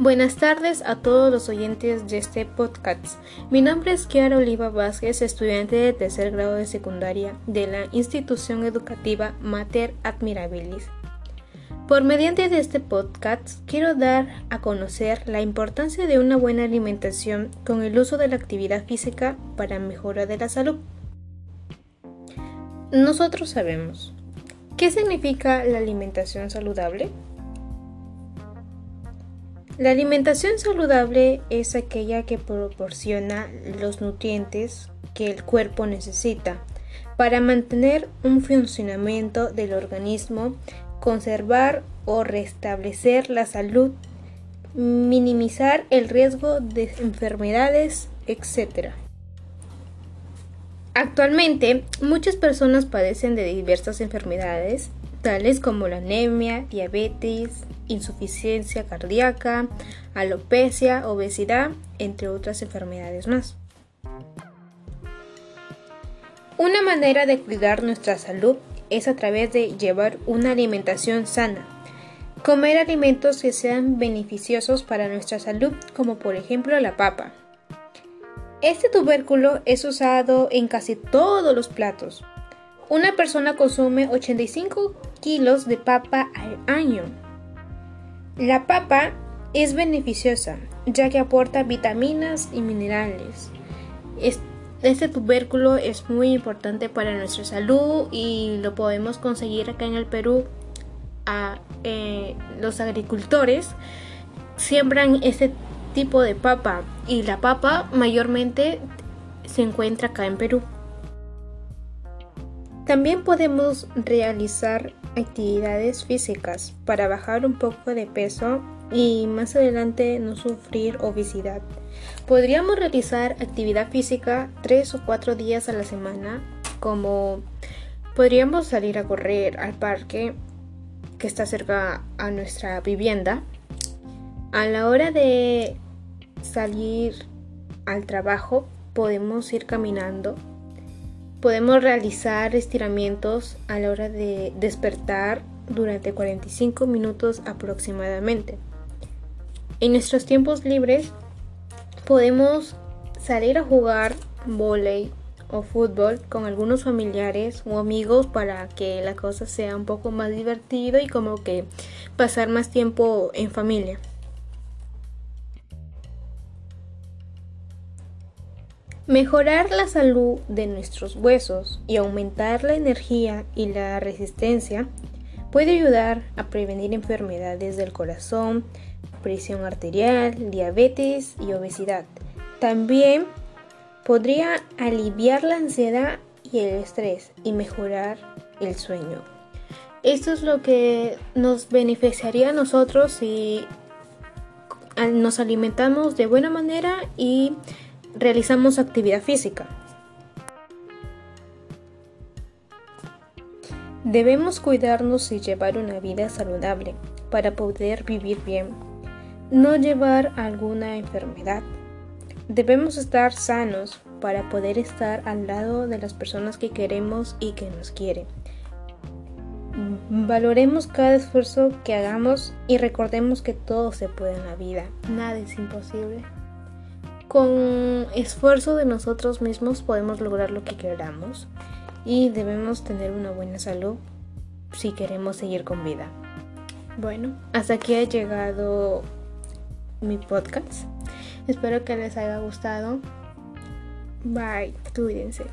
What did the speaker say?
Buenas tardes a todos los oyentes de este podcast. Mi nombre es Kiara Oliva Vázquez, estudiante de tercer grado de secundaria de la institución educativa Mater Admirabilis. Por mediante de este podcast quiero dar a conocer la importancia de una buena alimentación con el uso de la actividad física para mejora de la salud. Nosotros sabemos, ¿qué significa la alimentación saludable? La alimentación saludable es aquella que proporciona los nutrientes que el cuerpo necesita para mantener un funcionamiento del organismo, conservar o restablecer la salud, minimizar el riesgo de enfermedades, etc. Actualmente, muchas personas padecen de diversas enfermedades, tales como la anemia, diabetes, insuficiencia cardíaca, alopecia, obesidad, entre otras enfermedades más. Una manera de cuidar nuestra salud es a través de llevar una alimentación sana. Comer alimentos que sean beneficiosos para nuestra salud, como por ejemplo la papa. Este tubérculo es usado en casi todos los platos. Una persona consume 85 kilos de papa al año. La papa es beneficiosa ya que aporta vitaminas y minerales. Este tubérculo es muy importante para nuestra salud y lo podemos conseguir acá en el Perú. A, eh, los agricultores siembran este tipo de papa y la papa mayormente se encuentra acá en Perú. También podemos realizar actividades físicas para bajar un poco de peso y más adelante no sufrir obesidad. Podríamos realizar actividad física tres o cuatro días a la semana, como podríamos salir a correr al parque que está cerca a nuestra vivienda. A la hora de salir al trabajo podemos ir caminando Podemos realizar estiramientos a la hora de despertar durante 45 minutos aproximadamente. En nuestros tiempos libres podemos salir a jugar volei o fútbol con algunos familiares o amigos para que la cosa sea un poco más divertido y como que pasar más tiempo en familia. Mejorar la salud de nuestros huesos y aumentar la energía y la resistencia puede ayudar a prevenir enfermedades del corazón, presión arterial, diabetes y obesidad. También podría aliviar la ansiedad y el estrés y mejorar el sueño. Esto es lo que nos beneficiaría a nosotros si nos alimentamos de buena manera y realizamos actividad física. Debemos cuidarnos y llevar una vida saludable para poder vivir bien, no llevar alguna enfermedad. Debemos estar sanos para poder estar al lado de las personas que queremos y que nos quieren. Valoremos cada esfuerzo que hagamos y recordemos que todo se puede en la vida, nada es imposible. Con esfuerzo de nosotros mismos podemos lograr lo que queramos y debemos tener una buena salud si queremos seguir con vida. Bueno, hasta aquí ha llegado mi podcast. Espero que les haya gustado. Bye, cuídense.